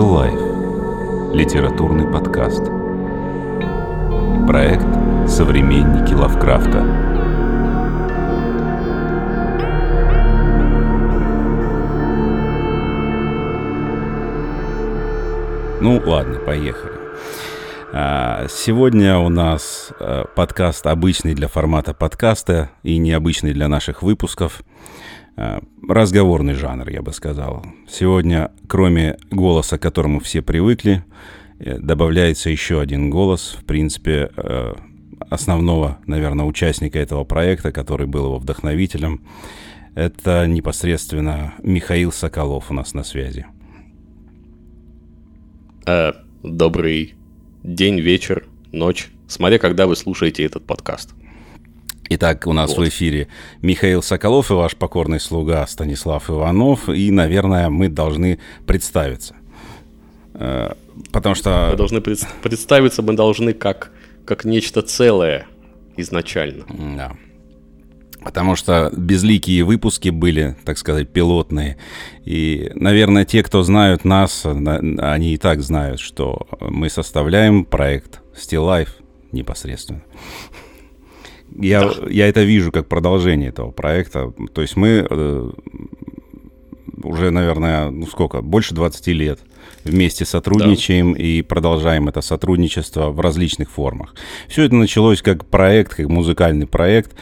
Life. Литературный подкаст. Проект «Современники Лавкрафта». Ну ладно, поехали. А, сегодня у нас э, подкаст обычный для формата подкаста и необычный для наших выпусков. Э, разговорный жанр, я бы сказал. Сегодня, кроме голоса, к которому все привыкли, э, добавляется еще один голос, в принципе, э, основного, наверное, участника этого проекта, который был его вдохновителем. Это непосредственно Михаил Соколов у нас на связи. добрый день, вечер, ночь, смотря когда вы слушаете этот подкаст. Итак, у нас вот. в эфире Михаил Соколов и ваш покорный слуга Станислав Иванов. И, наверное, мы должны представиться. Э, потому что... Мы должны пред... представиться, мы должны как, как нечто целое изначально. Да. Потому что безликие выпуски были, так сказать, пилотные. И, наверное, те, кто знают нас, они и так знают, что мы составляем проект Still Life непосредственно. Я, да. я это вижу как продолжение этого проекта. То есть мы э, уже, наверное, ну сколько, больше 20 лет вместе сотрудничаем да. и продолжаем это сотрудничество в различных формах. Все это началось как проект, как музыкальный проект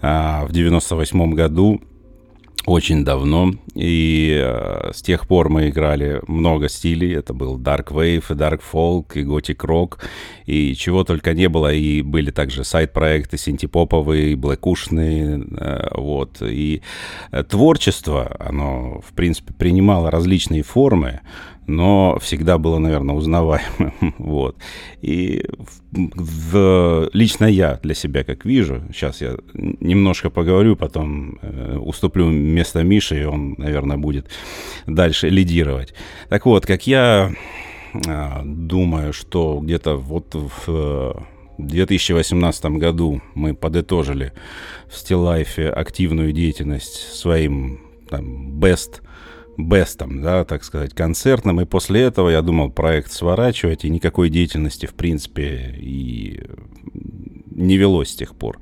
а, в 98 году очень давно, и э, с тех пор мы играли много стилей. Это был Dark Wave, и Dark Folk, и Gothic Rock, и чего только не было. И были также сайт-проекты синтепоповые, блэкушные, э, вот. И э, творчество, оно, в принципе, принимало различные формы, но всегда было, наверное, узнаваемым. вот. И в, в, лично я для себя как вижу, сейчас я немножко поговорю, потом э, уступлю место Миши, и он, наверное, будет дальше лидировать. Так вот, как я э, думаю, что где-то вот в... В 2018 году мы подытожили в Стиллайфе активную деятельность своим там, best бестом, да, так сказать, концертным. И после этого я думал проект сворачивать, и никакой деятельности, в принципе, и не велось с тех пор.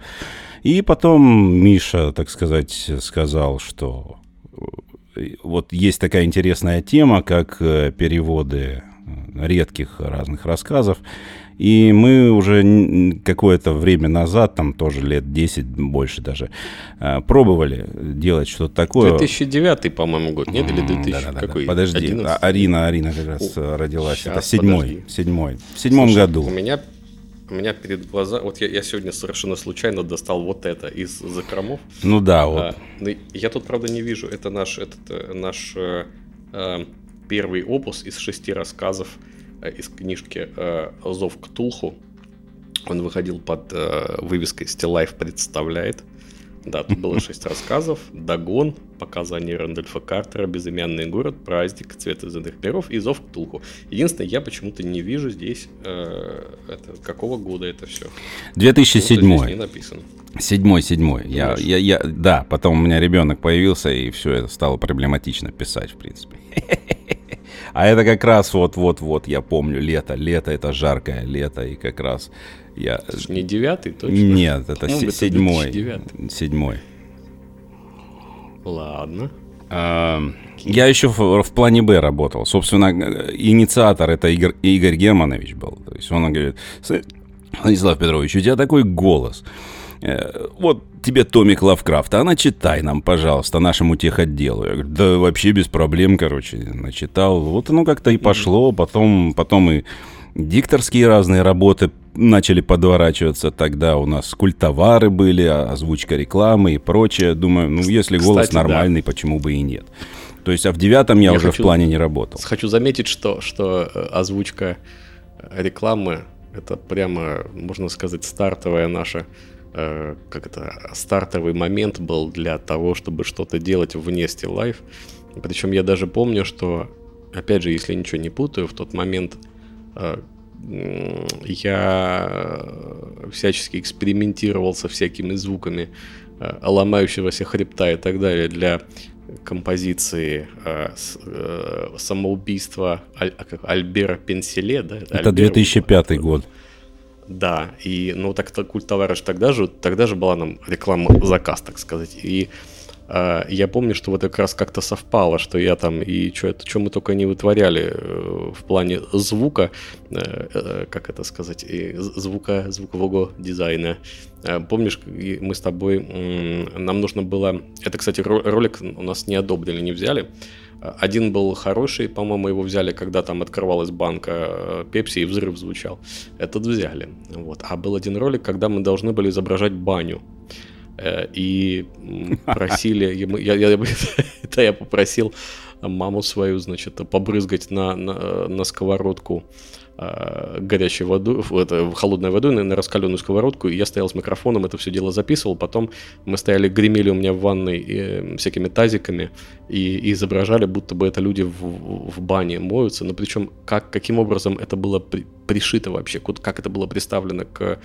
И потом Миша, так сказать, сказал, что э, вот есть такая интересная тема, как э, переводы э, редких разных рассказов. И мы уже какое-то время назад, там тоже лет 10, больше даже, э, пробовали делать что-то такое. 2009, по-моему, год, нет? Или 2000? Да, да, какой? Подожди, 11? А, Арина, Арина как раз О, родилась. Сейчас, Это седьмой, подожди. седьмой. В седьмом Слушай, году. У меня у меня перед глазами... Вот я, я сегодня совершенно случайно достал вот это из закромов. Ну да, вот. А, я тут, правда, не вижу. Это наш, этот, э, наш э, э, первый опус из шести рассказов Э, из книжки э, «Зов Ктулху». Он выходил под э, вывеской «Still Life представляет». Да, тут было шесть рассказов. Дагон, показания Рэндольфа Картера, безымянный город, праздник, цвет из миров и зов Ктулху. Единственное, я почему-то не вижу здесь, э, это, какого года это все. 2007. Не написано. Седьмой, седьмой. Я, я, я, да, потом у меня ребенок появился, и все это стало проблематично писать, в принципе. А это как раз вот-вот-вот, я помню, лето. Лето — это жаркое лето, и как раз я... Это же не девятый, точно? Нет, это ну, седьмой. Седьмой. Ладно. Я еще в, в плане Б работал. Собственно, инициатор это Игорь, Игорь Германович был. То есть он говорит, Станислав Петрович, у тебя такой голос. Э, вот тебе томик Лавкрафта, а начитай нам, пожалуйста, нашему техотделу. Я говорю, да вообще без проблем, короче, начитал. Вот оно как-то и пошло, потом, потом и дикторские разные работы начали подворачиваться. Тогда у нас культовары были, а, озвучка рекламы и прочее. Думаю, ну если голос Кстати, нормальный, да. почему бы и нет. То есть, а в девятом я, я уже хочу, в плане не работал. Хочу заметить, что, что э, озвучка рекламы это прямо, можно сказать, стартовая наша Э, как это, стартовый момент был для того, чтобы что-то делать вне Still Life. Причем я даже помню, что, опять же, если ничего не путаю, в тот момент э, я всячески экспериментировал со всякими звуками э, ломающегося хребта и так далее для композиции э, э, самоубийства Аль, Альбера Пенселе. Да? Это Альбер, 2005 год. Да, и ну так культ товарищ тогда же, тогда же была нам реклама заказ, так сказать. И э, я помню, что вот как раз как-то совпало, что я там и что что мы только не вытворяли э, в плане звука, э, э, как это сказать, и звука, звукового дизайна. Э, помнишь, мы с тобой, э, нам нужно было, это, кстати, ролик у нас не одобрили, не взяли. Один был хороший, по-моему, его взяли, когда там открывалась банка э, Пепси и взрыв звучал. Этот взяли. Вот. А был один ролик, когда мы должны были изображать баню. Э, и просили, я, я, это я попросил маму свою, значит, побрызгать на, на, на сковородку э, горячей водой, это, холодной водой на, на раскаленную сковородку, и я стоял с микрофоном, это все дело записывал, потом мы стояли, гремели у меня в ванной э, всякими тазиками и, и изображали, будто бы это люди в, в бане моются, но причем как, каким образом это было при, пришито вообще, как это было представлено к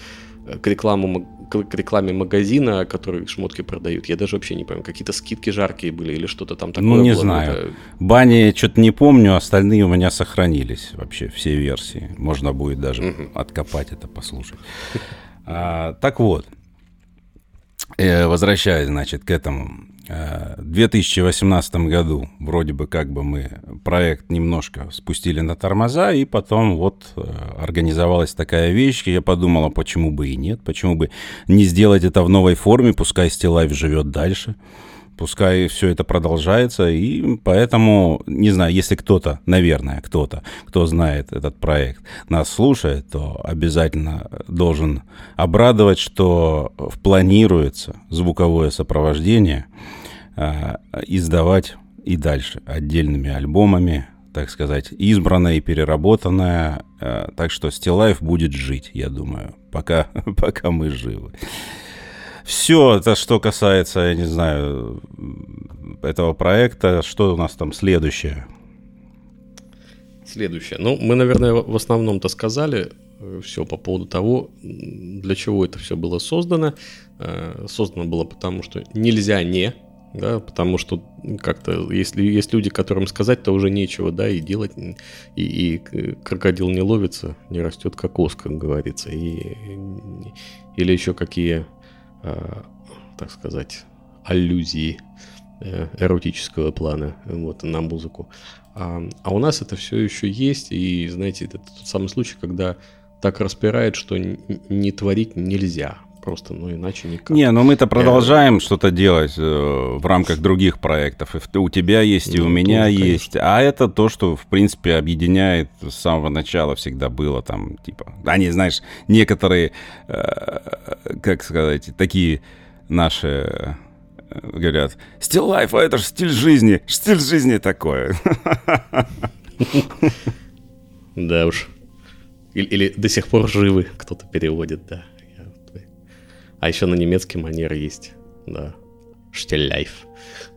к, рекламу, к рекламе магазина, который шмотки продают. Я даже вообще не помню, какие-то скидки жаркие были или что-то там такое. Ну, не было. знаю. Это... Бани что-то не помню, остальные у меня сохранились вообще, все версии. Можно будет даже угу. откопать это, послушать. А, так вот, э, возвращаясь, значит, к этому. Э, в 2018 году вроде бы как бы мы проект немножко спустили на тормоза, и потом вот э, организовалась такая вещь, я подумал, а почему бы и нет, почему бы не сделать это в новой форме, пускай Стилайф живет дальше пускай все это продолжается, и поэтому, не знаю, если кто-то, наверное, кто-то, кто знает этот проект, нас слушает, то обязательно должен обрадовать, что планируется звуковое сопровождение. э, издавать и дальше отдельными альбомами, так сказать, избранное и переработанное. Э, так что Стилайф будет жить, я думаю, пока, пока мы живы. Все, это что касается, я не знаю, этого проекта. Что у нас там следующее? Следующее. Ну, мы, наверное, в основном-то сказали э, все по поводу того, для чего это все было создано. Э, создано было потому, что нельзя не, да, потому что как-то, если есть люди, которым сказать, то уже нечего, да, и делать, и, и крокодил не ловится, не растет кокос, как говорится, и, или еще какие Э, так сказать, аллюзии э, эротического плана вот, на музыку. А, а у нас это все еще есть, и, знаете, это тот самый случай, когда так распирает, что не творить нельзя. Просто, ну иначе никак. Не, но мы-то продолжаем Я... что-то делать э, в рамках других проектов. И у тебя есть, и ну, у меня тоже, есть. Конечно. А это то, что, в принципе, объединяет с самого начала всегда было там, типа, они, знаешь, некоторые, э, как сказать, такие наши э, говорят, стиль лайфа, это же стиль жизни, стиль жизни такое. Да уж. Или, или до сих пор живы, кто-то переводит, да. А еще на немецкий манер есть, да. Штилляйф.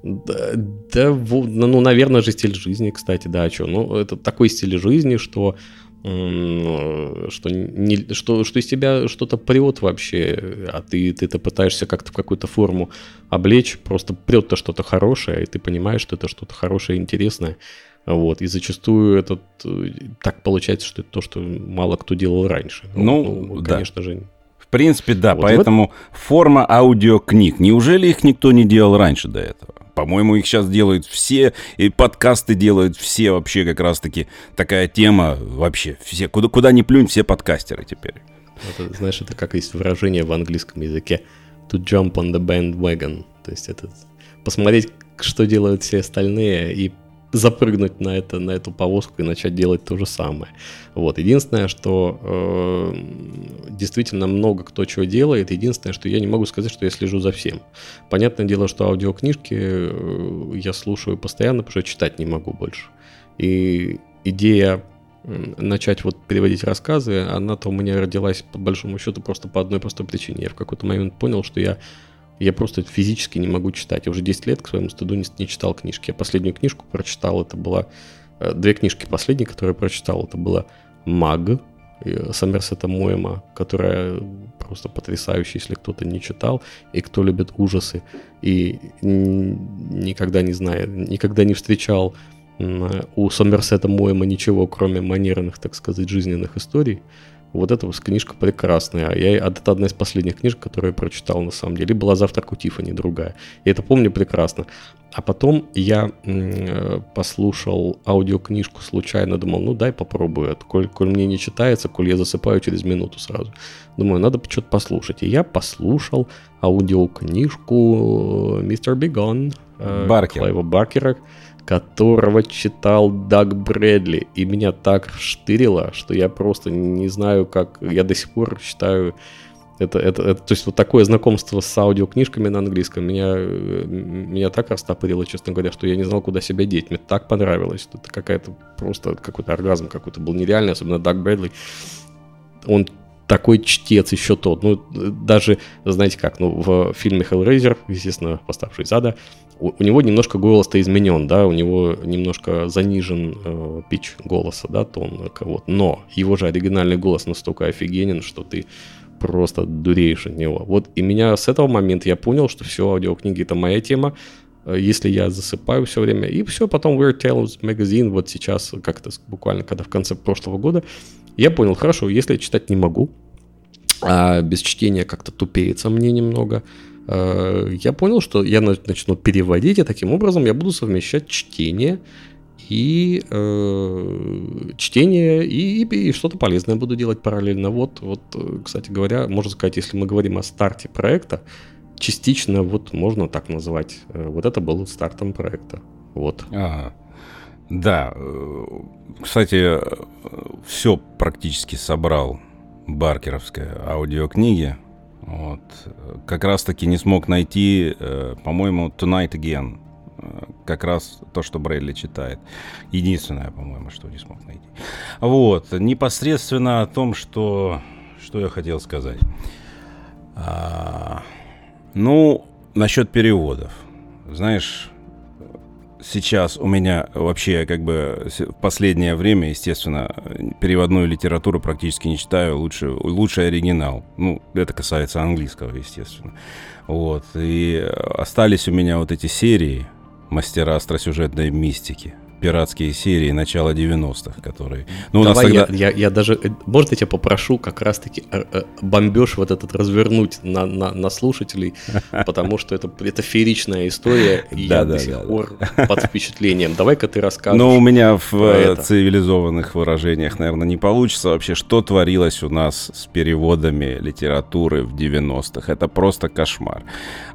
Да, да, ну, наверное же, стиль жизни, кстати, да, что? Ну, это такой стиль жизни, что что, не, что, что из тебя что-то прет вообще, а ты, ты это пытаешься как-то в какую-то форму облечь, просто прет-то что-то хорошее, и ты понимаешь, что это что-то хорошее и интересное. Вот, и зачастую это так получается, что это то, что мало кто делал раньше. Ну, ну конечно да. же, принципе, да. Вот поэтому вот... форма аудиокниг. Неужели их никто не делал раньше до этого? По-моему, их сейчас делают все, и подкасты делают все вообще как раз-таки такая тема вообще. Все, куда, куда ни плюнь, все подкастеры теперь. Это, знаешь, это как есть выражение в английском языке to jump on the bandwagon. То есть это посмотреть, что делают все остальные и запрыгнуть на, это, на эту повозку и начать делать то же самое. Вот. Единственное, что э, действительно много кто чего делает. Единственное, что я не могу сказать, что я слежу за всем. Понятное дело, что аудиокнижки э, я слушаю постоянно, потому что читать не могу больше. И идея начать вот переводить рассказы, она-то у меня родилась по большому счету просто по одной простой причине. Я в какой-то момент понял, что я я просто физически не могу читать. Я уже 10 лет к своему стыду не, не читал книжки. Я последнюю книжку прочитал, это была... Э, две книжки последние, которые я прочитал, это была «Маг», Сомерсета Моэма, которая просто потрясающая, если кто-то не читал, и кто любит ужасы, и никогда не знает, никогда не встречал у Сомерсета Моэма ничего, кроме манерных, так сказать, жизненных историй. Вот эта книжка прекрасная. А я, это одна из последних книжек, которую я прочитал на самом деле. Была «Завтрак у Тиффани», другая. Я это помню прекрасно. А потом я м- послушал аудиокнижку случайно, думал, ну дай попробую. Коль, коль мне не читается, коль я засыпаю через минуту сразу. Думаю, надо что-то послушать. И я послушал аудиокнижку «Мистер Бигон» э, Баркер. Клайва Баркера которого читал Даг Брэдли. И меня так штырило, что я просто не знаю, как... Я до сих пор считаю... Это, это, это, то есть вот такое знакомство с аудиокнижками на английском меня, меня так растопырило, честно говоря, что я не знал, куда себя деть. Мне так понравилось. Это какая-то просто какой-то оргазм какой-то был нереальный, особенно Даг Брэдли. Он такой чтец еще тот. Ну, даже, знаете как, ну, в фильме Hellraiser, естественно, поставший из ада, у, у него немножко голос-то изменен, да, у него немножко занижен э, пич голоса, да, тон кого-то, но его же оригинальный голос настолько офигенен, что ты просто дуреешь от него. Вот и меня с этого момента я понял, что все, аудиокниги это моя тема, если я засыпаю все время. И все, потом Weird Tales Magazine, вот сейчас, как-то буквально, когда в конце прошлого года, я понял, хорошо, если я читать не могу, а без чтения как-то тупеется мне немного, Э, я понял, что я начну переводить, и таким образом я буду совмещать чтение и э, чтение и, и, и что-то полезное буду делать параллельно. Вот, вот, э, кстати говоря, можно сказать, если мы говорим о старте проекта, частично вот можно так назвать. Э, вот это был стартом проекта. Вот. Ага. Да, кстати, все практически собрал Баркеровская аудиокниги. Вот. Как раз-таки не смог найти, э, по-моему, Tonight Again. Э, как раз то, что Брейли читает. Единственное, по-моему, что не смог найти. Вот. Непосредственно о том, что, что я хотел сказать. А, ну, насчет переводов. Знаешь, сейчас у меня вообще как бы в последнее время, естественно, переводную литературу практически не читаю, лучше, лучше оригинал. Ну, это касается английского, естественно. Вот. И остались у меня вот эти серии «Мастера остросюжетной мистики» пиратские серии начала 90-х, которые... Ну, Давай у нас тогда... я, я, я даже... Э, может, я тебя попрошу как раз-таки э, э, бомбеж вот этот развернуть на, на, на слушателей, потому что это, это фееричная история, и я до сих пор под впечатлением. Давай-ка ты расскажешь. Ну, у меня в цивилизованных выражениях, наверное, не получится вообще, что творилось у нас с переводами литературы в 90-х. Это просто кошмар.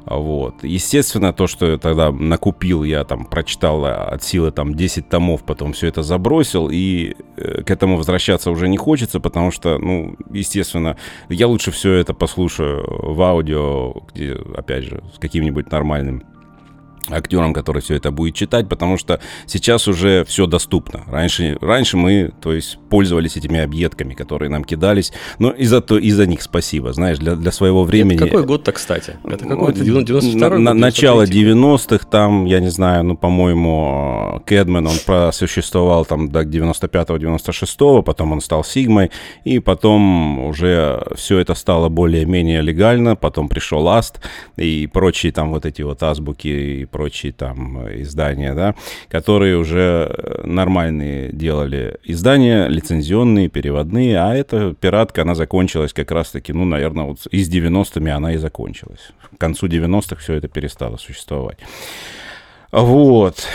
Вот. Естественно, то, что тогда накупил, я там прочитал от силы там 10 томов, потом все это забросил, и э, к этому возвращаться уже не хочется, потому что, ну, естественно, я лучше все это послушаю в аудио, где, опять же, с каким-нибудь нормальным актерам, который все это будет читать, потому что сейчас уже все доступно. Раньше, раньше мы, то есть, пользовались этими объедками, которые нам кидались, но и за, то, и за них спасибо, знаешь, для, для своего времени. Это какой год-то, кстати? Это какой? то 92 на, Начало 90-х, там, я не знаю, ну, по-моему, Кэдмен, он просуществовал там до 95-96, потом он стал Сигмой, и потом уже все это стало более-менее легально, потом пришел Аст и прочие там вот эти вот азбуки и прочие там издания, да, которые уже э, нормальные делали издания, лицензионные, переводные, а эта пиратка, она закончилась как раз-таки, ну, наверное, вот из 90-ми она и закончилась. К концу 90-х все это перестало существовать. Вот.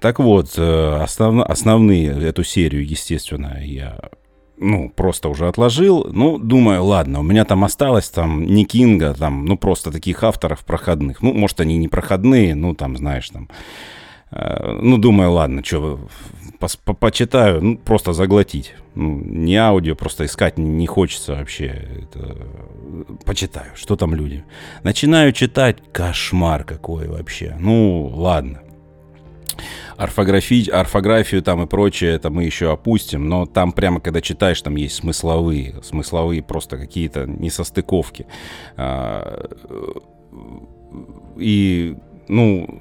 Так вот, э, основ, основные эту серию, естественно, я ну, просто уже отложил. Ну, думаю, ладно, у меня там осталось там не Кинга, там, ну, просто таких авторов проходных. Ну, может, они не проходные, ну, там, знаешь, там... Э, ну, думаю, ладно, что, по по почитаю, ну, просто заглотить. Ну, не аудио, просто искать не, не хочется вообще. Это, почитаю, что там люди. Начинаю читать, кошмар какой вообще. Ну, ладно орфографи... орфографию там и прочее, это мы еще опустим, но там прямо, когда читаешь, там есть смысловые, смысловые просто какие-то несостыковки. А, и, ну,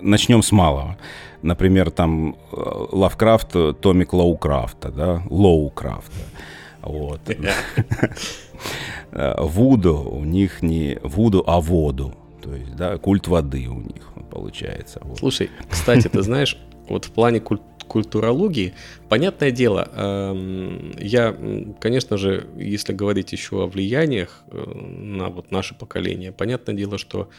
начнем с малого. Например, там Лавкрафт, Томик Лоукрафта, да, Лоукрафта. Вот. Вуду у них не вуду, а воду. То есть, да, культ воды у них получается. Вот. Слушай, кстати, ты знаешь, вот в плане культ культурологии, понятное дело, эм, я, конечно же, если говорить еще о влияниях э, на вот наше поколение, понятное дело, что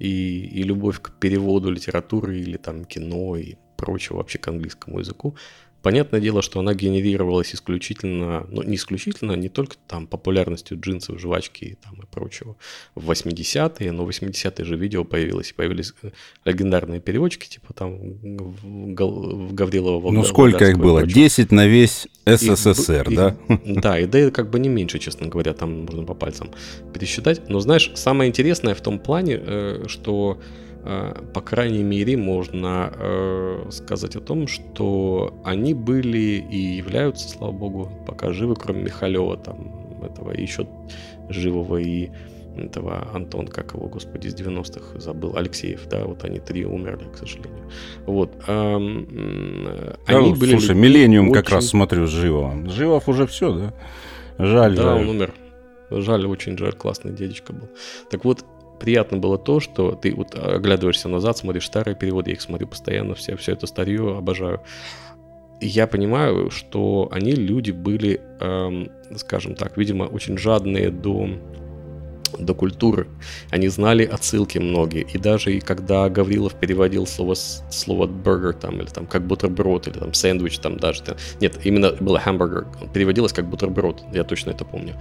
и, и любовь к переводу литературы или там кино и прочего вообще к английскому языку, Понятное дело, что она генерировалась исключительно, ну не исключительно, не только там популярностью джинсов, жвачки и, там, и прочего в 80-е, но в 80-е же видео появилось, появились э, легендарные переводчики, типа там в, Гаврилова. Ну сколько их было? 10 на весь СССР, и, да? И, да, и да, как бы не меньше, честно говоря, там можно по пальцам пересчитать. Но знаешь, самое интересное в том плане, э, что по крайней мере, можно э, сказать о том, что они были и являются, слава богу, пока живы, кроме Михалева, там, этого еще живого и этого Антон, как его, господи, из 90-х забыл, Алексеев, да, вот они три умерли, к сожалению. Вот. А, они да, были слушай, Миллениум очень... как раз смотрю с Живовым. Живов уже все, да? Жаль, Да, жаль. он умер. Жаль, очень жаль, классный дедечка был. Так вот, приятно было то, что ты вот оглядываешься назад, смотришь старые переводы, я их смотрю постоянно, все, все это старье обожаю. Я понимаю, что они люди были, эм, скажем так, видимо, очень жадные до до культуры. Они знали отсылки многие. И даже и когда Гаврилов переводил слово, слово бургер там, или там как бутерброд, или там сэндвич там даже. Нет, именно было хамбургер. Переводилось как бутерброд, я точно это помню.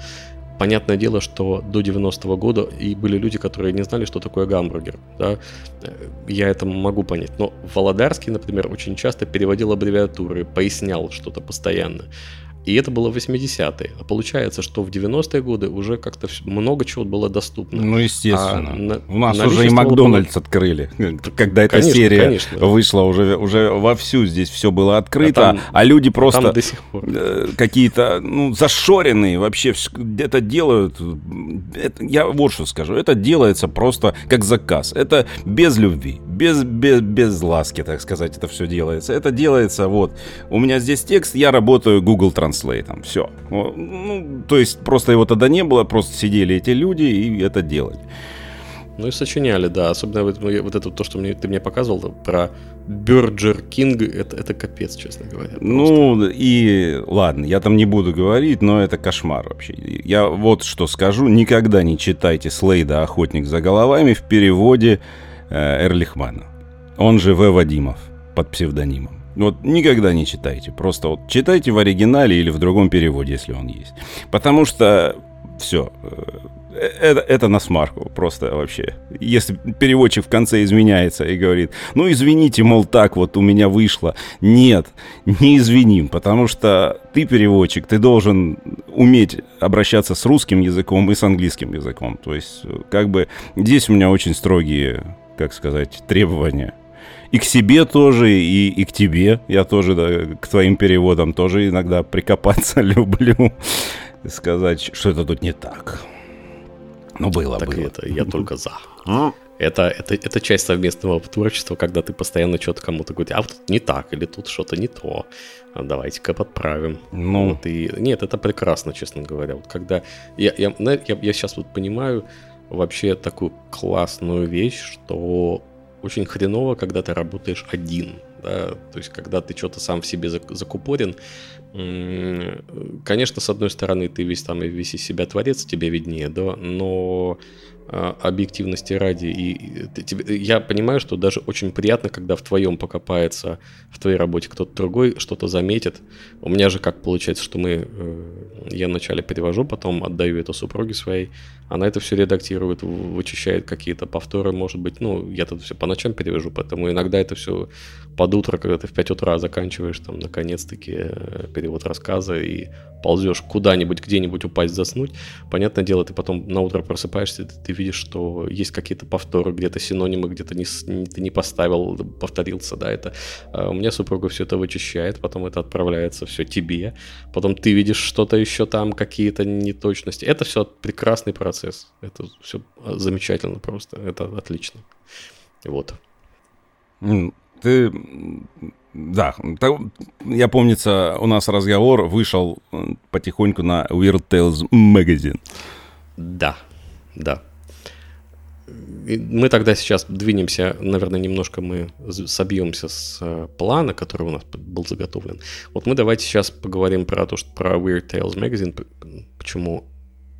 Понятное дело, что до 90-го года и были люди, которые не знали, что такое гамбургер. Да? Я это могу понять. Но Володарский, например, очень часто переводил аббревиатуры, пояснял что-то постоянно. И это было в 80-е. А получается, что в 90-е годы уже как-то много чего было доступно. Ну, естественно. А на, У нас уже и Макдональдс было... открыли. Когда эта конечно, серия конечно. вышла, уже, уже вовсю здесь все было открыто, а, там, а люди просто сих пор. Э, какие-то ну, зашоренные вообще это делают. Это, я вот что скажу. Это делается просто как заказ. Это без любви, без, без, без ласки, так сказать, это все делается. Это делается вот. У меня здесь текст, я работаю Google Translate. Все. Ну, то есть просто его тогда не было, просто сидели эти люди и это делали. Ну и сочиняли, да. Особенно вот, ну, вот это то, что мне, ты мне показывал про Бёрджер Кинг, это, это капец, честно говоря. Просто. Ну и ладно, я там не буду говорить, но это кошмар вообще. Я вот что скажу, никогда не читайте Слейда «Охотник за головами» в переводе Эрлихмана. Он же В. Вадимов под псевдонимом. Вот никогда не читайте. Просто вот читайте в оригинале или в другом переводе, если он есть. Потому что все. Э, это, это на смарку просто вообще. Если переводчик в конце изменяется и говорит, ну извините, мол, так вот у меня вышло. Нет, не извиним, потому что ты переводчик, ты должен уметь обращаться с русским языком и с английским языком. То есть, как бы здесь у меня очень строгие, как сказать, требования и к себе тоже, и, и к тебе. Я тоже, да, к твоим переводам тоже иногда прикопаться люблю. Сказать, что это тут не так. Ну, было, так было. это я только за. Это, это, это часть совместного творчества, когда ты постоянно что-то кому-то говоришь, а вот не так, или тут что-то не то. А давайте-ка подправим. Ну. Вот, и, нет, это прекрасно, честно говоря. Вот когда я, я, я, я сейчас вот понимаю вообще такую классную вещь, что очень хреново, когда ты работаешь один. Да? То есть, когда ты что-то сам в себе закупорен. Конечно, с одной стороны, ты весь там и весь из себя творец, тебе виднее, да, но объективности ради. И я понимаю, что даже очень приятно, когда в твоем покопается, в твоей работе кто-то другой что-то заметит. У меня же как получается, что мы, э, я вначале перевожу, потом отдаю это супруге своей, она это все редактирует, вычищает какие-то повторы, может быть. Ну, я тут все по ночам перевожу, поэтому иногда это все под утро, когда ты в 5 утра заканчиваешь, там, наконец-таки, э, перевод рассказа и ползешь куда-нибудь, где-нибудь упасть, заснуть. Понятное дело, ты потом на утро просыпаешься, ты видишь, что есть какие-то повторы, где-то синонимы, где-то не, не, ты не поставил, повторился, да, это. А у меня супруга все это вычищает, потом это отправляется все тебе, потом ты видишь что-то еще там, какие-то неточности. Это все прекрасный процесс, это все замечательно просто, это отлично. Вот. ты... Да, я помнится, у нас разговор вышел потихоньку на Weird Tales Magazine. Да, да. Мы тогда сейчас двинемся, наверное, немножко мы собьемся с э, плана, который у нас был заготовлен. Вот мы давайте сейчас поговорим про то, что про Weird Tales Magazine, почему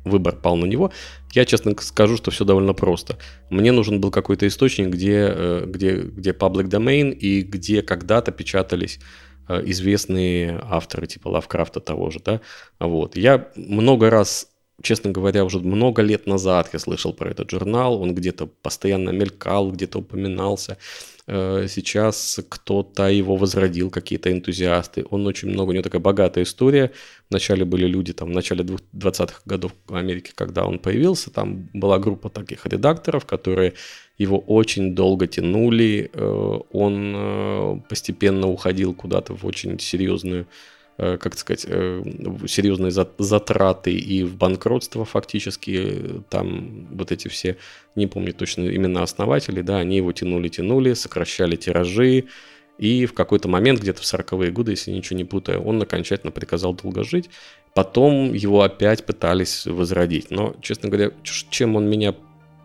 выбор пал на него. Я честно скажу, что все довольно просто. Мне нужен был какой-то источник, где, э, где, где public domain и где когда-то печатались э, известные авторы типа Лавкрафта того же, да, вот. Я много раз честно говоря, уже много лет назад я слышал про этот журнал, он где-то постоянно мелькал, где-то упоминался. Э, сейчас кто-то его возродил, какие-то энтузиасты. Он очень много, у него такая богатая история. Вначале были люди, там, в начале 20-х годов в Америке, когда он появился, там была группа таких редакторов, которые его очень долго тянули. Э, он э, постепенно уходил куда-то в очень серьезную как сказать, э, серьезные затраты и в банкротство фактически. Там вот эти все, не помню точно имена основателей, да, они его тянули-тянули, сокращали тиражи, и в какой-то момент, где-то в 40-е годы, если ничего не путаю, он окончательно приказал долго жить. Потом его опять пытались возродить. Но, честно говоря, чем он меня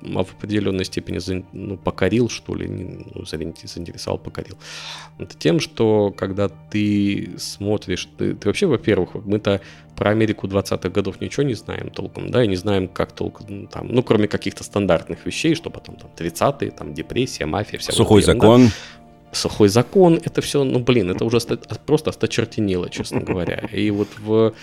в определенной степени ну, покорил, что ли, ну, заинтересовал, покорил. Это тем, что когда ты смотришь, ты, ты вообще, во-первых, мы-то про Америку 20-х годов ничего не знаем толком, да, и не знаем, как толком ну, там, ну, кроме каких-то стандартных вещей, что потом там 30-е, там депрессия, мафия, вся Сухой вот закон. Сухой закон, это все, ну, блин, это уже просто осточертенело, честно говоря. И вот в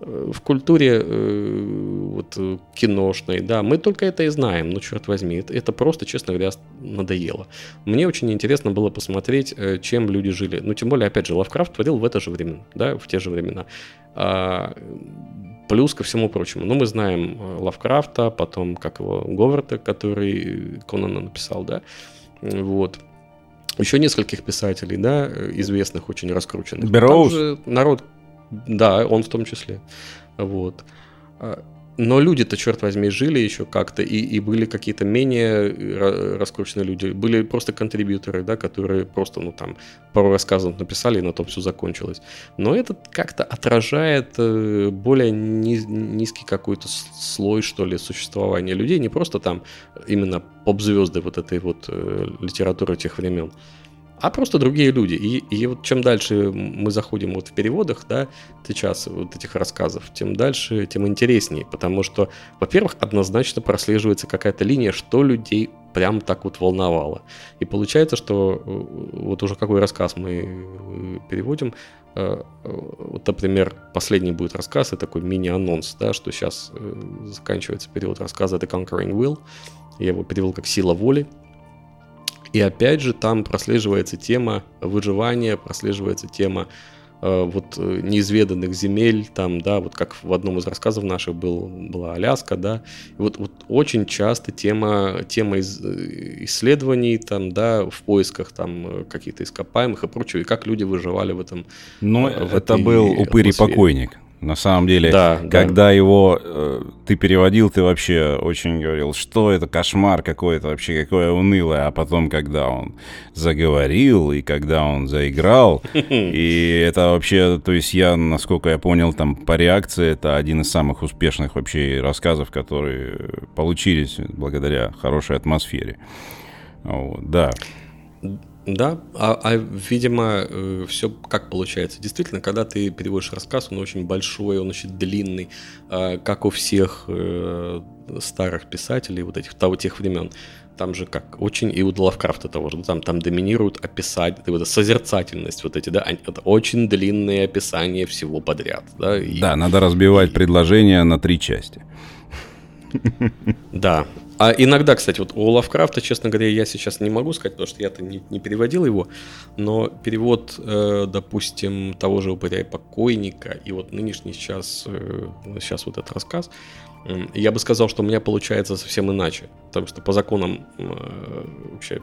в культуре э, вот, киношной, да, мы только это и знаем, ну, черт возьми, это, это просто, честно говоря, надоело. Мне очень интересно было посмотреть, э, чем люди жили. Ну, тем более, опять же, Лавкрафт творил в это же время, да, в те же времена. А, плюс ко всему прочему, ну, мы знаем Лавкрафта, потом, как его, Говарда, который Конана написал, да, вот. Еще нескольких писателей, да, известных, очень раскрученных. Бероуз? Народ да, он в том числе. Вот. А, но люди-то, черт возьми, жили еще как-то, и, и были какие-то менее э, раскрученные люди. Были просто контрибьюторы, да, которые просто, ну, там, пару рассказов написали, и на том все закончилось. Но это как-то отражает э, более низ, низкий какой-то слой, что ли, существования людей. Не просто там именно поп-звезды вот этой вот э, литературы тех времен а просто другие люди. И, и вот чем дальше мы заходим вот в переводах, да, сейчас вот этих рассказов, тем дальше, тем интереснее, потому что, во-первых, однозначно прослеживается какая-то линия, что людей прям так вот волновало. И получается, что э, вот уже какой рассказ мы э, переводим, э, вот, например, последний будет рассказ, и такой мини-анонс, да, что сейчас заканчивается перевод рассказа The Conquering Will, я его перевел как «Сила воли», и опять же там прослеживается тема выживания, прослеживается тема э, вот э, неизведанных земель, там, да, вот как в одном из рассказов наших был, была Аляска, да, и вот, вот очень часто тема, тема из, э, исследований, там, да, в поисках там э, каких-то ископаемых и прочего, и как люди выживали в этом. Ну, это был упырь-покойник. На самом деле, да, когда да. его э, ты переводил, ты вообще очень говорил, что это кошмар какой-то, вообще какое унылое. А потом, когда он заговорил и когда он заиграл, и это вообще, то есть я, насколько я понял, там по реакции, это один из самых успешных вообще рассказов, которые получились благодаря хорошей атмосфере. Вот, да. Да, а, а видимо, э, все как получается. Действительно, когда ты переводишь рассказ, он очень большой, он очень длинный, э, как у всех э, старых писателей вот этих того тех времен. Там же как очень и у Лавкрафта того же, там, там доминируют описать, вот созерцательность вот эти, да, это очень длинные описания всего подряд, да. И, да, надо разбивать и... предложение на три части. Да, а иногда, кстати, вот у Лавкрафта, честно говоря, я сейчас не могу сказать, потому что я-то не, не переводил его, но перевод, э, допустим, того же «Упыря и покойника» и вот нынешний сейчас, э, сейчас вот этот рассказ, э, я бы сказал, что у меня получается совсем иначе, потому что по законам э, вообще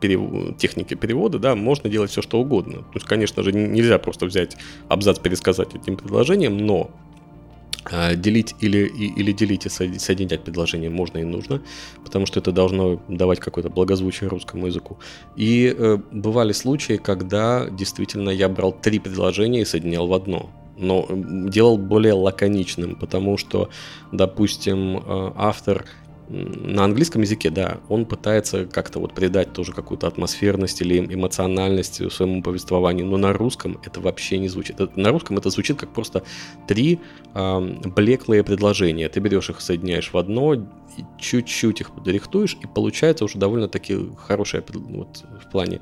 перев... техники перевода, да, можно делать все, что угодно. То есть, конечно же, нельзя просто взять абзац, пересказать этим предложением, но делить или, или делить и соединять предложения можно и нужно, потому что это должно давать какое-то благозвучие русскому языку. И э, бывали случаи, когда действительно я брал три предложения и соединял в одно. Но делал более лаконичным, потому что, допустим, э, автор на английском языке, да, он пытается как-то вот придать тоже какую-то атмосферность или эмоциональность своему повествованию, но на русском это вообще не звучит. На русском это звучит как просто три э, блеклые предложения. Ты берешь их, соединяешь в одно, чуть-чуть их подрихтуешь, и получается уже довольно-таки хорошее вот, в плане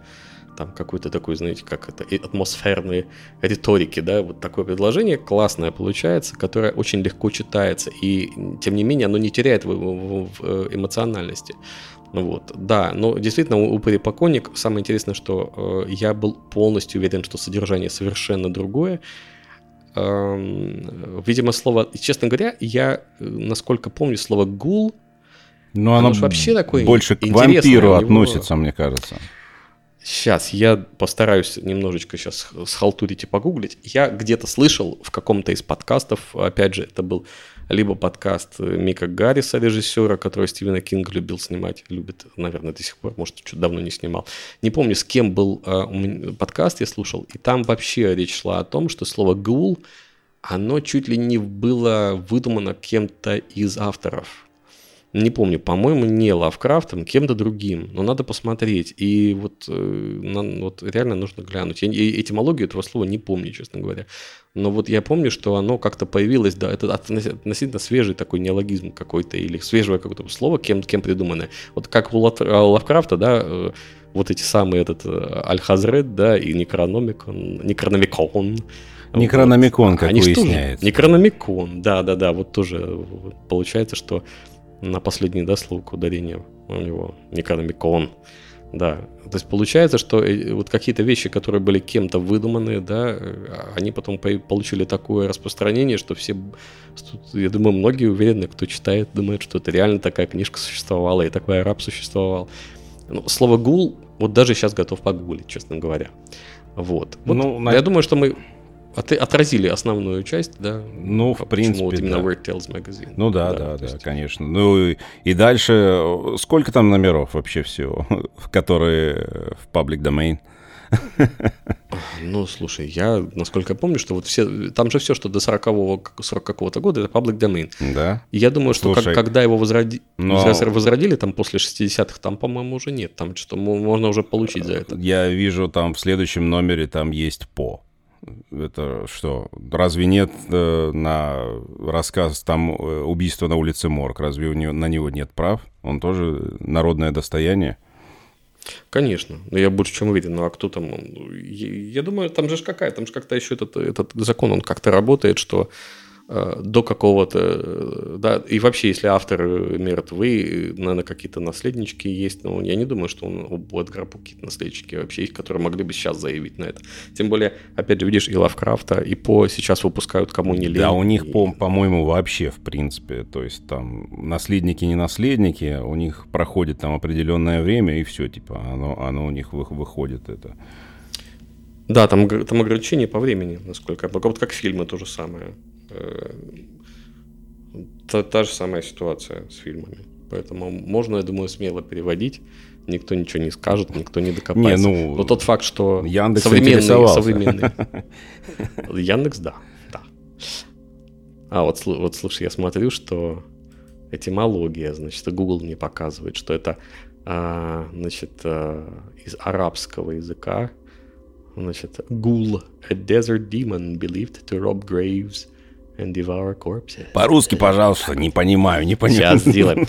там какой-то такой, знаете, как это, атмосферной риторики, да, вот такое предложение классное получается, которое очень легко читается, и тем не менее оно не теряет в, в, в э, эмоциональности. Ну вот, да, но действительно у Покойник самое интересное, что э, я был полностью уверен, что содержание совершенно другое. Эм, видимо, слово, честно говоря, я, э, насколько помню, слово гул, но оно, оно вообще такое больше к вампиру относится, мне кажется. Сейчас я постараюсь немножечко сейчас схалтурить и погуглить. Я где-то слышал в каком-то из подкастов, опять же, это был либо подкаст Мика Гарриса, режиссера, который Стивена Кинга любил снимать, любит, наверное, до сих пор, может, чуть давно не снимал. Не помню, с кем был э, подкаст, я слушал, и там вообще речь шла о том, что слово «гул», оно чуть ли не было выдумано кем-то из авторов не помню, по-моему, не Лавкрафтом, кем-то другим, но надо посмотреть. И вот, э, вот реально нужно глянуть. Я этимологию этого слова не помню, честно говоря. Но вот я помню, что оно как-то появилось, да, это относительно свежий такой неологизм какой-то, или свежее какое-то слово, кем, кем придуманное. Вот как у Лавкрафта, да, э, вот эти самые этот э, Аль-Хазред, да, и Некрономикон, Некрономикон, Некрономикон, как Они выясняется. Тоже, Некрономикон, да-да-да, вот тоже получается, что на последний, да, слог ударения у него, Некрономикон. Да, то есть получается, что э, вот какие-то вещи, которые были кем-то выдуманы, да, э, они потом получили такое распространение, что все, я думаю, многие уверены, кто читает, думают, что это реально такая книжка существовала и такой араб существовал. Ну, слово гул, вот даже сейчас готов погуглить, честно говоря. Вот. вот ну, я думаю, что мы от, отразили основную часть, да? Ну, в принципе, вот именно да. Weird Tales Magazine. Ну да, да, да, да конечно. Ну и, и дальше, сколько там номеров вообще всего, которые в public domain? Ну, слушай, я, насколько помню, что вот все, там же все, что до 40-го, 40 какого-то года, это public domain. Да. И я думаю, что как, когда его возроди... Но... возродили, там после 60-х, там, по-моему, уже нет. Там что можно уже получить за это. Я вижу, там в следующем номере там есть по. Это что? Разве нет э, на рассказ там э, убийство на улице Морг? Разве у него, на него нет прав? Он тоже народное достояние? Конечно, но я больше чем уверен. Ну а кто там? Я, думаю, там же какая, там же как-то еще этот, этот закон, он как-то работает, что до какого-то, э, да, и вообще, если автор мертвы, наверное, какие-то наследнички есть, но я не думаю, что он, у Бладграпу какие-то наследнички вообще есть, которые могли бы сейчас заявить на это. Тем более, опять же, видишь, и Лавкрафта, и По сейчас выпускают кому не лень. Да, у них, и... по, по-моему, вообще, в принципе, то есть там наследники, не наследники, у них проходит там определенное время, и все, типа, оно, оно у них выходит это. Да, там, там ограничения по времени, насколько я Вот как фильмы то же самое. Э, та, та же самая ситуация с фильмами. Поэтому можно, я думаю, смело переводить. Никто ничего не скажет, никто не докопается. Не, ну, Но тот факт, что Яндекс современные, современные... Яндекс, да, да. А вот, вот слушай, я смотрю, что этимология, значит, Google мне показывает, что это, а, значит, а, из арабского языка, значит, гул, a desert demon believed to rob graves – and devour corpses. По-русски, пожалуйста, не понимаю, не понимаю. Сейчас сделаем.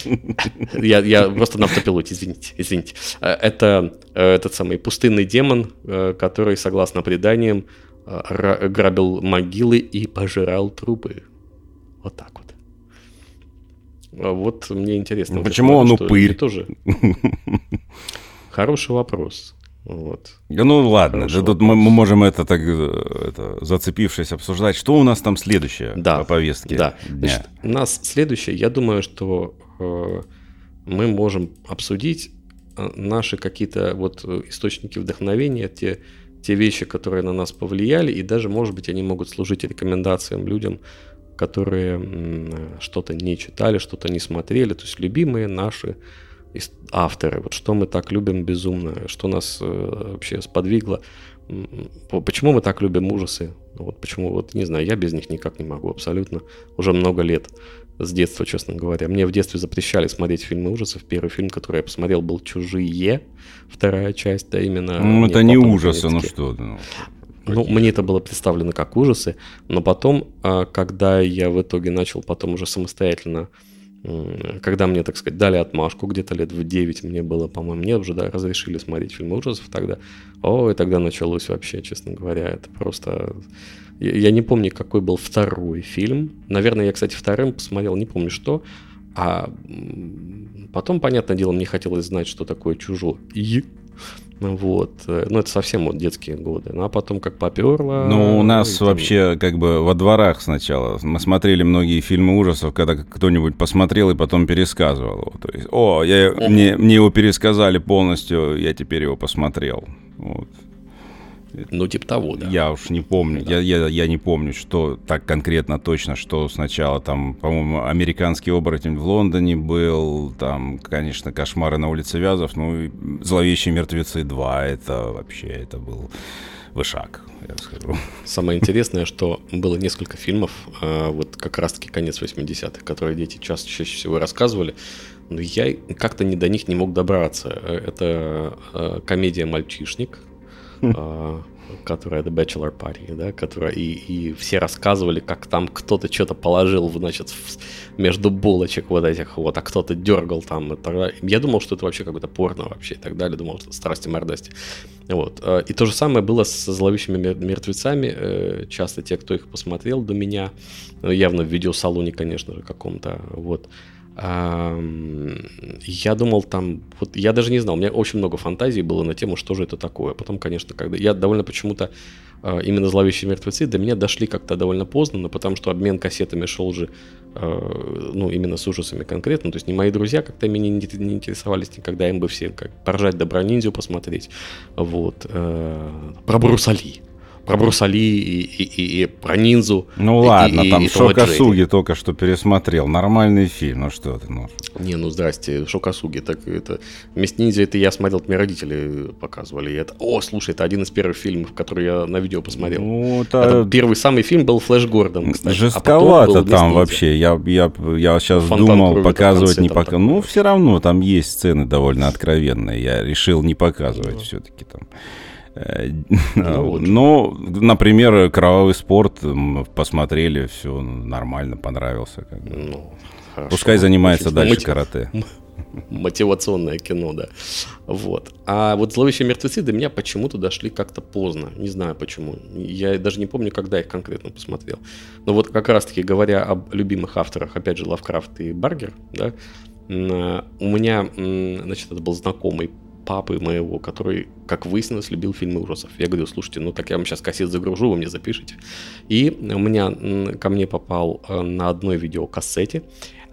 Я, я просто на автопилоте, извините, извините. Э, это э, этот самый пустынный демон, э, который, согласно преданиям, грабил могилы и пожирал трупы. Вот так вот. Вот мне интересно. Почему он упырь? Тоже. Хороший вопрос. Вот. Ну ладно, да, тут мы, мы можем это так это, зацепившись обсуждать. Что у нас там следующее да, по повестке? Да, дня? Значит, у нас следующее, я думаю, что э, мы можем обсудить э, наши какие-то вот э, источники вдохновения, те, те вещи, которые на нас повлияли, и даже, может быть, они могут служить рекомендациям людям которые что-то не читали, что-то не смотрели, то есть любимые наши авторы, вот что мы так любим безумно, что нас э, вообще сподвигло, почему мы так любим ужасы, вот почему, вот не знаю, я без них никак не могу абсолютно, уже много лет, с детства, честно говоря. Мне в детстве запрещали смотреть фильмы ужасов. Первый фильм, который я посмотрел, был «Чужие», вторая часть, да, именно... Ну, это не ужасы, ну что ну... Ну, мне это было представлено как ужасы, но потом, а, когда я в итоге начал потом уже самостоятельно когда мне, так сказать, дали отмашку, где-то лет в 9 мне было, по-моему, мне уже да, разрешили смотреть фильмы ужасов тогда. О, и тогда началось вообще, честно говоря, это просто... Я, не помню, какой был второй фильм. Наверное, я, кстати, вторым посмотрел, не помню что. А потом, понятное дело, мне хотелось знать, что такое чужой. Вот. Ну, это совсем вот детские годы. Ну, а потом как поперло. Ну, у нас там... вообще как бы во дворах сначала. Мы смотрели многие фильмы ужасов, когда кто-нибудь посмотрел и потом пересказывал его. То есть, о, я, мне, мне его пересказали полностью, я теперь его посмотрел. Вот. Ну, типа того, да. Я уж не помню. Да. Я, я, я не помню, что так конкретно точно, что сначала там, по-моему, американский оборотень в Лондоне был, там, конечно, кошмары на улице Вязов, ну, зловещие мертвецы 2, это вообще, это был вышаг, я скажу. Самое интересное, что было несколько фильмов, э, вот как раз-таки конец 80-х, которые дети часто, чаще всего рассказывали, но я как-то не до них не мог добраться. Э, это э, комедия «Мальчишник», а, которая The Bachelor Party, да, которая и, и все рассказывали, как там кто-то что-то положил, значит, в, между булочек вот этих вот, а кто-то дергал там и так далее. Я думал, что это вообще какое-то порно вообще и так далее, думал, что страсти мордасти. Вот. А, и то же самое было с зловещими мертвецами. Э, часто те, кто их посмотрел до меня, явно в видеосалоне, конечно же, каком-то, вот, я думал там, вот я даже не знал, у меня очень много фантазий было на тему, что же это такое. Потом, конечно, когда я довольно почему-то а, именно зловещие мертвецы до меня дошли как-то довольно поздно, но потому что обмен кассетами шел же, а, ну, именно с ужасами конкретно. То есть не мои друзья как-то меня не, интересовались никогда, им бы все как поржать Добро Ниндзю посмотреть. Вот. А, про Брусали про Брусали и, и, и, и про ниндзу. Ну и, ладно, и, там и Шокасуги только что пересмотрел. Нормальный фильм, ну что ты, ну. Не, ну здрасте, Шокасуги, так это... Месть ниндзя, это я смотрел, это мне родители показывали. Это... О, слушай, это один из первых фильмов, который я на видео посмотрел. Ну, это... это первый самый фильм был Флэш Гордон, кстати. А Жестковато а там вообще. Я, я, я сейчас Фонтан думал показывать не пока. Ну, все равно там есть сцены довольно откровенные. Я решил не показывать ну. все-таки там. Э, ну, например, кровавый спорт посмотрели, все нормально, понравился. Ну, Пускай занимается Очень дальше мотив... карате. Мотивационное кино, да. Вот. А вот «Зловещие мертвецы» до меня почему-то дошли как-то поздно. Не знаю почему. Я даже не помню, когда их конкретно посмотрел. Но вот как раз-таки говоря об любимых авторах, опять же, Лавкрафт и Баргер, да, у меня, значит, это был знакомый папы моего, который, как выяснилось, любил фильмы ужасов. Я говорю, слушайте, ну так я вам сейчас кассет загружу, вы мне запишите. И у меня ко мне попал э, на одной видеокассете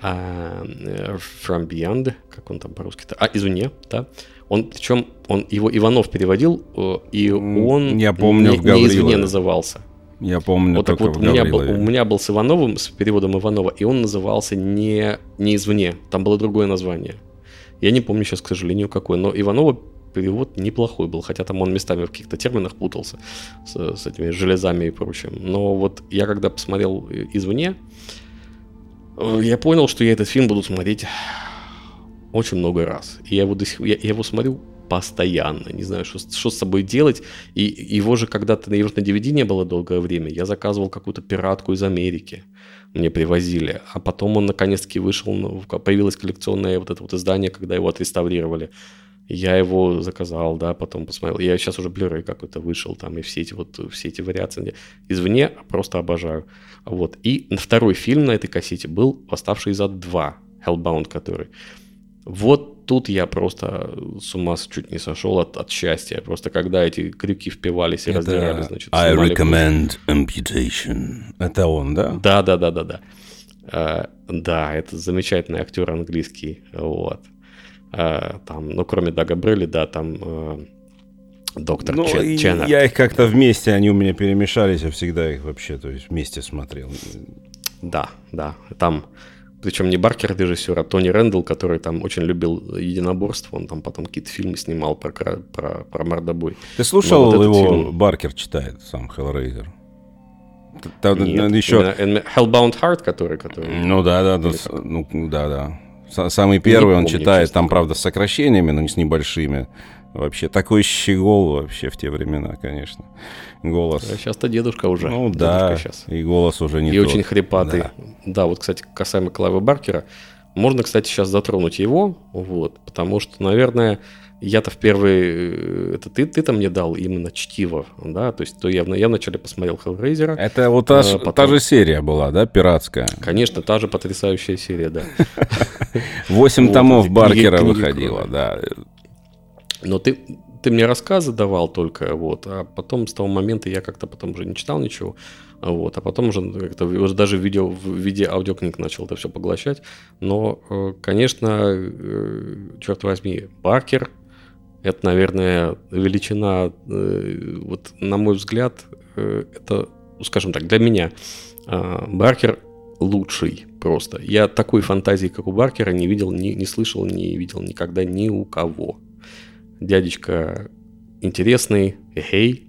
uh, From Beyond, как он там по-русски-то, а, извне, да, он, причем, он его Иванов переводил, э, и он я помню, не, не извне назывался. Я помню, вот так вот у меня, был, у меня был с Ивановым, с переводом Иванова, и он назывался не, не извне, там было другое название. Я не помню сейчас, к сожалению, какой, но Иванова перевод неплохой был, хотя там он местами в каких-то терминах путался с, с этими железами и прочим. Но вот я когда посмотрел извне, э, я понял, что я этот фильм буду смотреть очень много раз. И я его, до сих, я, я его смотрю постоянно, не знаю, что, что с собой делать. И его же когда-то, его на DVD не было долгое время, я заказывал какую-то пиратку из Америки мне привозили. А потом он наконец-таки вышел, ну, появилось коллекционное вот это вот издание, когда его отреставрировали. Я его заказал, да, потом посмотрел. Я сейчас уже Blu-ray какой-то вышел там, и все эти вот, все эти вариации. Извне просто обожаю. Вот. И второй фильм на этой кассете был «Восставший из ад 2», Hellbound который. Вот тут я просто с ума чуть не сошел от, от счастья. Просто когда эти крюки впивались и Это раздирали, значит, I recommend кровь. amputation. Это он, да? Да, да, да, да, да. Uh, да, это замечательный актер английский. Вот. Uh, там, ну, кроме Дага Брелли, да, там uh, доктор ну, Чен, Я их как-то вместе, они у меня перемешались, я всегда их вообще, то есть вместе смотрел. Да, да. Там, причем не Баркер режиссер, а Тони Рэндалл, который там очень любил единоборство. Он там потом какие-то фильмы снимал про, про, про мордобой. Ты слушал вот его, фильм... Баркер читает, сам? Там, Нет, еще... Hellbound Heart, который, который... Ну да, да, да, ну, да, да. Самый первый он помню, читает, там, правда, с сокращениями, но не с небольшими. Вообще, такой щегол вообще в те времена, конечно. Голос. Сейчас-то дедушка уже. Ну дедушка да, сейчас. и голос уже не И тот. очень хрипатый. Да. да, вот, кстати, касаемо Клавы Баркера, можно, кстати, сейчас затронуть его, вот, потому что, наверное, я-то в первый... Э, это ты, ты-то мне дал именно чтиво, да? То есть то я, я вначале посмотрел Hellraiser. Это вот та, а, потом... та же серия была, да, пиратская? Конечно, та же потрясающая серия, да. Восемь томов Баркера выходило, да. Но ты, ты мне рассказы давал только, вот, а потом с того момента я как-то потом уже не читал ничего, вот, а потом уже как-то уже даже видео, в виде аудиокниг начал это все поглощать. Но, э, конечно, э, черт возьми, Баркер, это, наверное, величина, э, вот на мой взгляд, это, скажем так, для меня Баркер лучший просто. Я такой фантазии, как у Баркера, не видел, не, не слышал, не видел никогда ни у кого дядечка интересный, гей,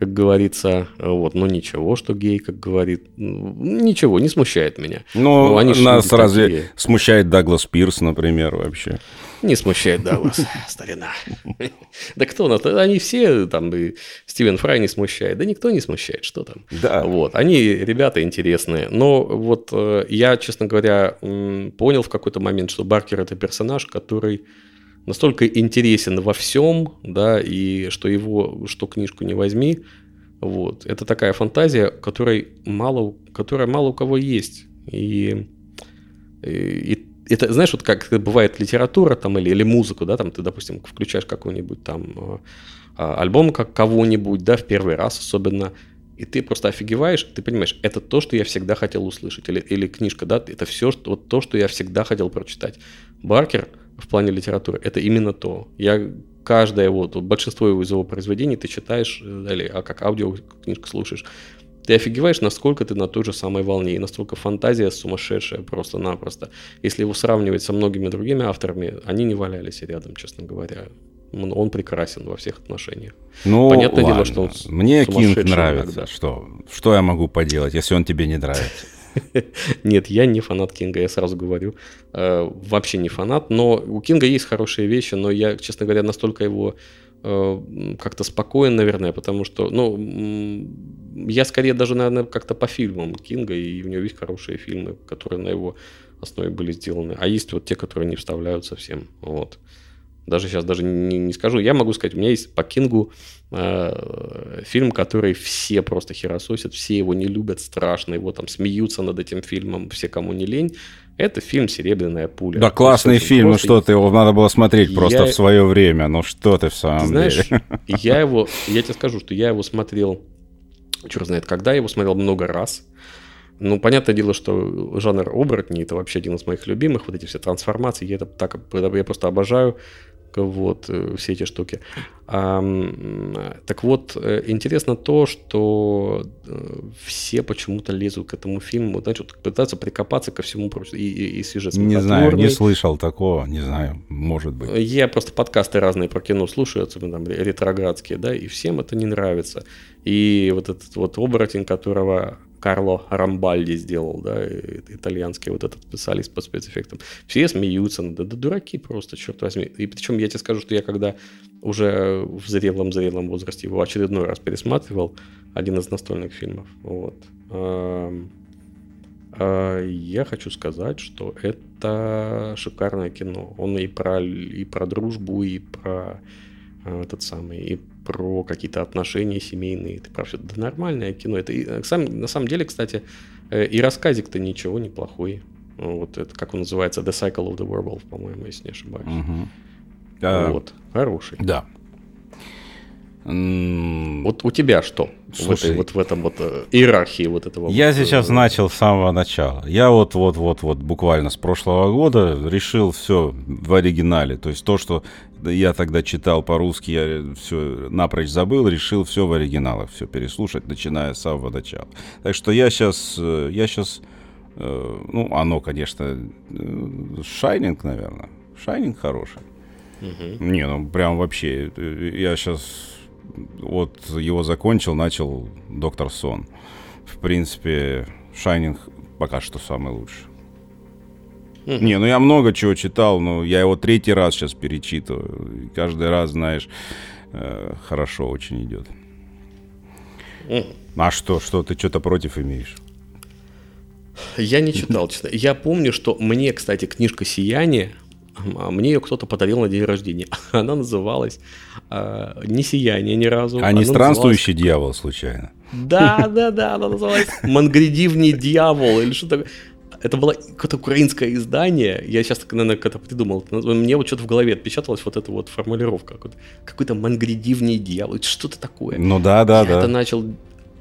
как говорится, вот, но ничего, что гей, как говорит, ничего, не смущает меня. Но ну, они нас разве такие... смущает Даглас Пирс, например, вообще? Не смущает Даглас, старина. Да кто нас? Они все, там, и Стивен Фрай не смущает, да никто не смущает, что там. Да. Вот, они ребята интересные, но вот э, я, честно говоря, понял в какой-то момент, что Баркер это персонаж, который настолько интересен во всем, да, и что его, что книжку не возьми, вот. Это такая фантазия, которой мало, которая мало у кого есть. И, и, и это, знаешь, вот как бывает литература там или, или музыку, да, там ты, допустим, включаешь какой-нибудь там э, а, альбом как кого-нибудь, да, в первый раз особенно, и ты просто офигеваешь, ты понимаешь, это то, что я всегда хотел услышать, или, или книжка, да, это все, вот то, что я всегда хотел прочитать. Баркер – в плане литературы, это именно то. Я каждое его, большинство его из его произведений ты читаешь, э, или а как аудио книжку слушаешь, ты офигеваешь, насколько ты на той же самой волне, и настолько фантазия сумасшедшая просто-напросто. Если его сравнивать со многими другими авторами, они не валялись рядом, честно говоря. Он, он прекрасен во всех отношениях. Ну, Понятное ладно. дело, что он Мне Кинг нравится. Иногда. Что? Что я могу поделать, если он тебе не нравится? Нет, я не фанат Кинга, я сразу говорю. Э, вообще не фанат, но у Кинга есть хорошие вещи, но я, честно говоря, настолько его э, как-то спокоен, наверное, потому что, ну, я скорее даже, наверное, как-то по фильмам Кинга, и у него есть хорошие фильмы, которые на его основе были сделаны. А есть вот те, которые не вставляют совсем. Вот. Даже сейчас даже не, не скажу. Я могу сказать, у меня есть по Кингу э, фильм, который все просто херососят, все его не любят, страшно, его там смеются над этим фильмом, все, кому не лень. Это фильм «Серебряная пуля». Да, классный фильм, ну что ты, его надо было смотреть просто я... в свое время, ну что ты в самом ты знаешь, деле. я его, я тебе скажу, что я его смотрел, черт знает когда, я его смотрел много раз. Ну, понятное дело, что жанр оборотней это вообще один из моих любимых, вот эти все трансформации, я это так, я просто обожаю вот, э, все эти штуки. А, так вот, э, интересно то, что э, все почему-то лезут к этому фильму, значит, пытаются прикопаться ко всему прочему, и, и, и сюжет Не знаю, не слышал такого, не знаю, может быть. Я просто подкасты разные про кино слушаю, особенно там ретроградские, да, и всем это не нравится. И вот этот вот оборотень, которого Карло Рамбальди сделал, да, итальянский вот этот специалист по спецэффектам. Все смеются, да, да дураки просто, черт возьми. И причем я тебе скажу, что я когда уже в зрелом-зрелом возрасте его очередной раз пересматривал, один из настольных фильмов, вот, а, я хочу сказать, что это шикарное кино. Он и про, и про дружбу, и про а, этот самый, и про какие-то отношения семейные, ты прав, это да, нормальное кино. Это и, э, сам, на самом деле, кстати, э, и рассказик-то ничего неплохой. Вот это, как он называется, The Cycle of the Werewolf, по-моему, если не ошибаюсь. Угу. А, вот, хороший. Да. Вот у тебя что? Слушай, в этой, вот в этом вот э, иерархии вот этого. Я вот, сейчас начал с самого начала. Я вот вот вот вот буквально с прошлого года решил все в оригинале. То есть то, что я тогда читал по-русски, я все напрочь забыл, решил все в оригиналах, все переслушать, начиная с самого начала. Так что я сейчас, э, я сейчас ну, оно, конечно, Шайнинг, наверное. Шайнинг хороший. Угу. Не, ну прям вообще, я сейчас вот его закончил, начал Доктор Сон. В принципе, Шайнинг пока что самый лучший. Mm-hmm. Не, ну я много чего читал, но я его третий раз сейчас перечитываю. И каждый раз, знаешь, э, хорошо очень идет. Mm-hmm. А что, что, ты что-то против имеешь? Я не читал, честно. Я помню, что мне, кстати, книжка «Сияние», а мне ее кто-то подарил на день рождения. Она называлась э, «Не сияние» ни разу. А не «Странствующий называлась... дьявол» случайно? Да, да, да, она называлась «Мангридивний дьявол» или что такое. Это было какое-то украинское издание. Я сейчас, наверное, как-то придумал. Мне вот что-то в голове отпечаталась вот эта вот формулировка. Какой-то мангридивний дьявол. Что-то такое. Ну да, да, я да. это начал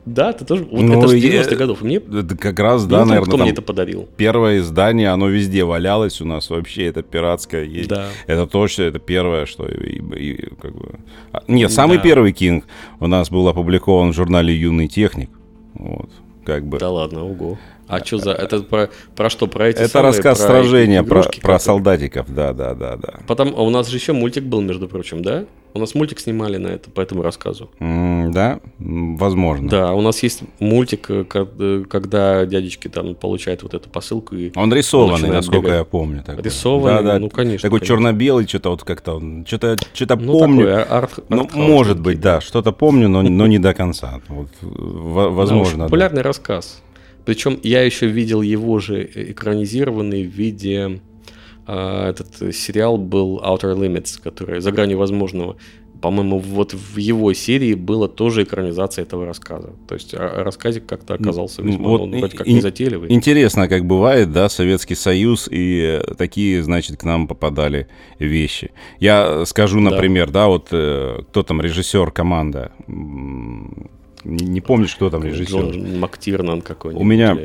да, ты тоже. Вот ну, это с 90-х годов. Мне это как раз, да, наверное, кто мне это подарил. Первое издание, оно везде валялось у нас вообще, это пиратское есть. Да. Это точно, это первое, что и, и, как бы... А, нет, самый да. первый Кинг у нас был опубликован в журнале «Юный техник». Вот, как бы. Да ладно, ого. А что за... Это про, про что? Про эти Это самые, рассказ про сражения, про, про солдатиков, да, да, да, да. Потом, а у нас же еще мультик был, между прочим, да? У нас мультик снимали на это, по этому рассказу. Mm, да, возможно. Да, у нас есть мультик, э, э, когда дядечки там получают вот эту посылку. И он рисованный, он насколько бегать. я помню. Такой. Рисованный, да, да, ну конечно. Такой конечно. черно-белый, что-то вот как-то, что-то что ну, помню. Такой, арт, ну, арт может быть, да, что-то помню, но, но не до конца. Вот, возможно. Да, популярный да. рассказ. Причем я еще видел его же экранизированный в виде... Э, этот сериал был Outer Limits, который «За гранью возможного». По-моему, вот в его серии была тоже экранизация этого рассказа. То есть рассказик как-то оказался весьма, вот, он вроде как не затейливый. Интересно, как бывает, да, Советский Союз, и такие, значит, к нам попадали вещи. Я скажу, например, да, да вот э, кто там режиссер, команда, не, не помнишь, кто там режиссер. Джон Мактирнан какой-нибудь. У меня,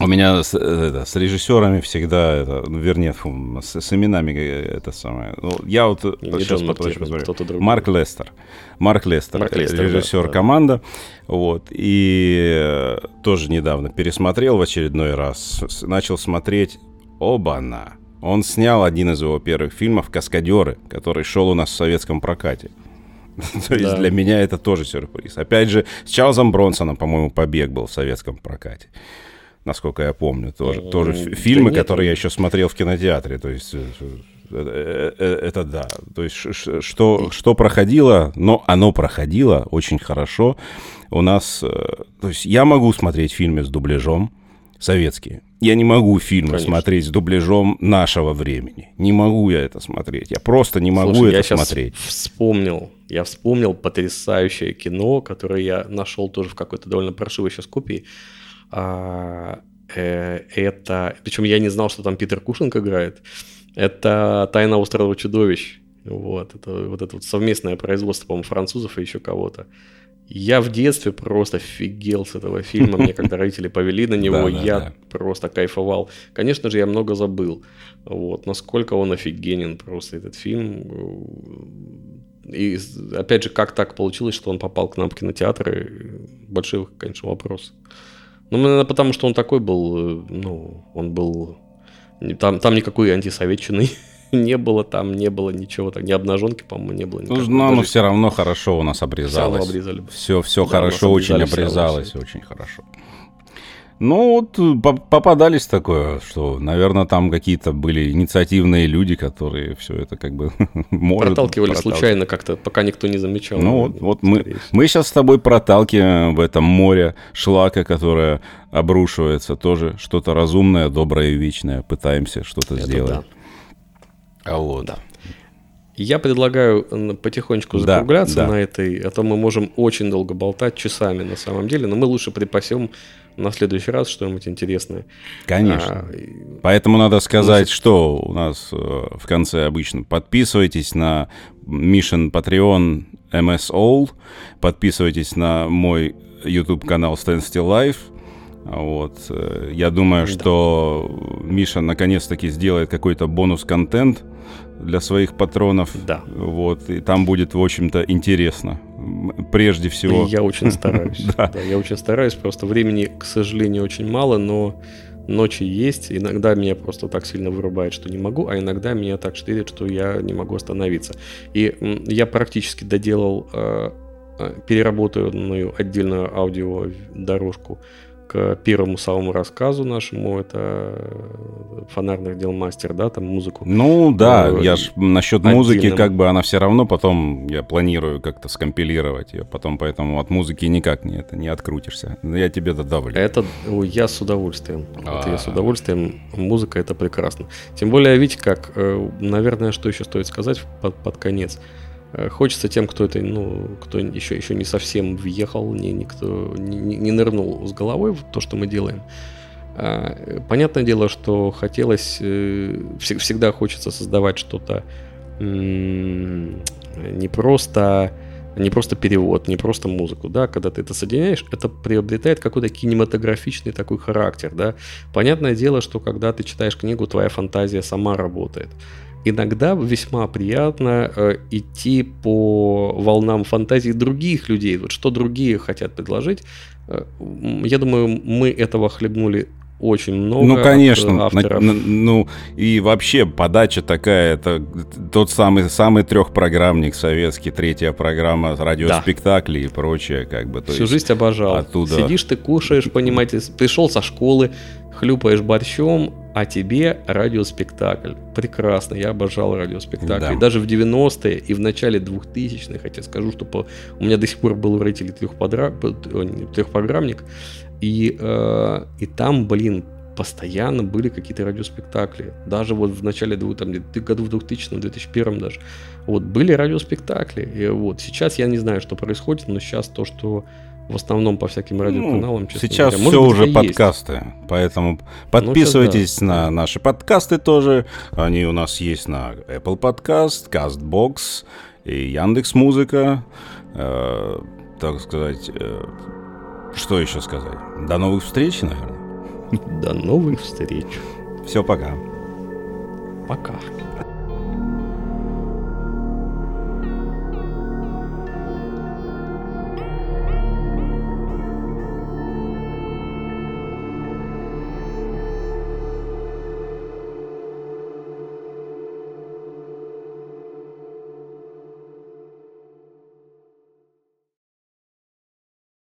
у меня с, это, с режиссерами всегда, это, ну, вернее, фу, с, с именами это самое. Ну, я вот не сейчас посмотрю. Марк Лестер. Марк Лестер, Марк Лестер режиссер да, команда. Вот, и э, тоже недавно пересмотрел в очередной раз. Начал смотреть Оба-на. Он снял один из его первых фильмов «Каскадеры», который шел у нас в советском прокате. То есть для меня это тоже сюрприз. Опять же, с Чарльзом Бронсоном, по-моему, побег был в советском прокате. Насколько я помню, тоже, тоже фильмы, которые я еще смотрел в кинотеатре. То есть э, э, э, это да. То есть что, что проходило, но оно проходило очень хорошо. У нас, то есть я могу смотреть фильмы с дубляжом, советские. Я не могу фильмы Конечно. смотреть с дубляжом нашего времени. Не могу я это смотреть. Я просто не могу Слушай, это я смотреть. Вспомнил. Я вспомнил потрясающее кино, которое я нашел тоже в какой-то довольно паршивой сейчас копии. А, э, это. Причем я не знал, что там Питер Кушинг играет. Это Тайна острова чудовищ. Вот, это вот это вот совместное производство, по-моему, французов и еще кого-то. Я в детстве просто офигел с этого фильма. Мне когда родители повели на него, я просто кайфовал. Конечно же, я много забыл. Вот, насколько он офигенен просто этот фильм. И опять же, как так получилось, что он попал к нам в кинотеатры? Большой, конечно, вопрос. Ну, наверное, потому что он такой был, э, ну, он был... Там, там никакой антисоветчины не было там, не было ничего, так, ни обнаженки, по-моему, не было. Ну, но оно все равно хорошо у нас обрезалось. Все, обрезали. все, все да, хорошо, очень обрезалось, очень хорошо. Ну, вот попадались такое, что, наверное, там какие-то были инициативные люди, которые все это как бы может Проталкивали случайно как-то, пока никто не замечал. Ну, вот, вот мы, мы сейчас с тобой проталкиваем в этом море шлака, которое обрушивается, тоже что-то разумное, доброе и вечное, пытаемся что-то сделать. Да. А вот. Да. Я предлагаю потихонечку закругляться да, да. на этой, а то мы можем очень долго болтать часами на самом деле, но мы лучше припасем на следующий раз что-нибудь интересное. Конечно. А, Поэтому надо сказать, ну, что у нас э, в конце обычно. Подписывайтесь на Mission Patreon MS All, подписывайтесь на мой YouTube канал Stand Still Life. Вот. Я думаю, да. что Миша наконец-таки сделает какой-то бонус-контент для своих патронов. Да. Вот, и там будет, в общем-то, интересно. Прежде всего. Я очень стараюсь. да. я очень стараюсь. Просто времени, к сожалению, очень мало, но ночи есть. Иногда меня просто так сильно вырубает, что не могу, а иногда меня так штырит, что я не могу остановиться. И я практически доделал э, э, переработанную отдельную аудиодорожку к первому самому рассказу нашему, это э, фонарных дел мастер, да, там музыку. Ну да, э, я ж насчет отдельным. музыки, как бы она все равно потом, я планирую как-то скомпилировать ее, потом поэтому от музыки никак не, это, не открутишься. Я тебе додавлю. Это я с удовольствием. Это я с а. удовольствием. Музыка это прекрасно. Тем более, видите, как, э, наверное, что еще стоит сказать под, под конец. Э, хочется тем, кто это, ну, кто еще, еще не совсем въехал, не, никто не, не нырнул с головой в то, что мы делаем. А, понятное дело, что хотелось, э, всегда хочется создавать что-то не просто не просто перевод, не просто музыку, да, когда ты это соединяешь, это приобретает какой-то кинематографичный такой характер, да. Понятное дело, что когда ты читаешь книгу, твоя фантазия сама работает иногда весьма приятно э, идти по волнам фантазии других людей. Вот что другие хотят предложить. Э, я думаю, мы этого хлебнули очень много. Ну, конечно. Авторов. Ну, и вообще подача такая, это тот самый, самый трехпрограммник советский, третья программа радиоспектакли да. и прочее, как бы. Всю жизнь обожал. Оттуда... Сидишь, ты кушаешь, понимаете, пришел со школы, хлюпаешь борщом, а тебе радиоспектакль. Прекрасно, я обожал радиоспектакли. Да. Даже в 90-е и в начале 2000-х, хотя скажу, что по... у меня до сих пор был в рейтинге трехподра... трехпрограммник, и, э, и там, блин, постоянно были какие-то радиоспектакли. Даже вот в начале там, году в 2000 2001 даже. Вот были радиоспектакли. И вот сейчас я не знаю, что происходит, но сейчас то, что в основном по всяким ну, радиоканалам. Ну, сейчас говоря. все быть, уже подкасты, есть. поэтому ну, подписывайтесь ну, да. на наши подкасты тоже. Они у нас есть на Apple Podcast, CastBox и Яндекс Музыка. Э, так сказать, э, что еще сказать? До новых встреч, наверное. До новых встреч. Все, пока. Пока.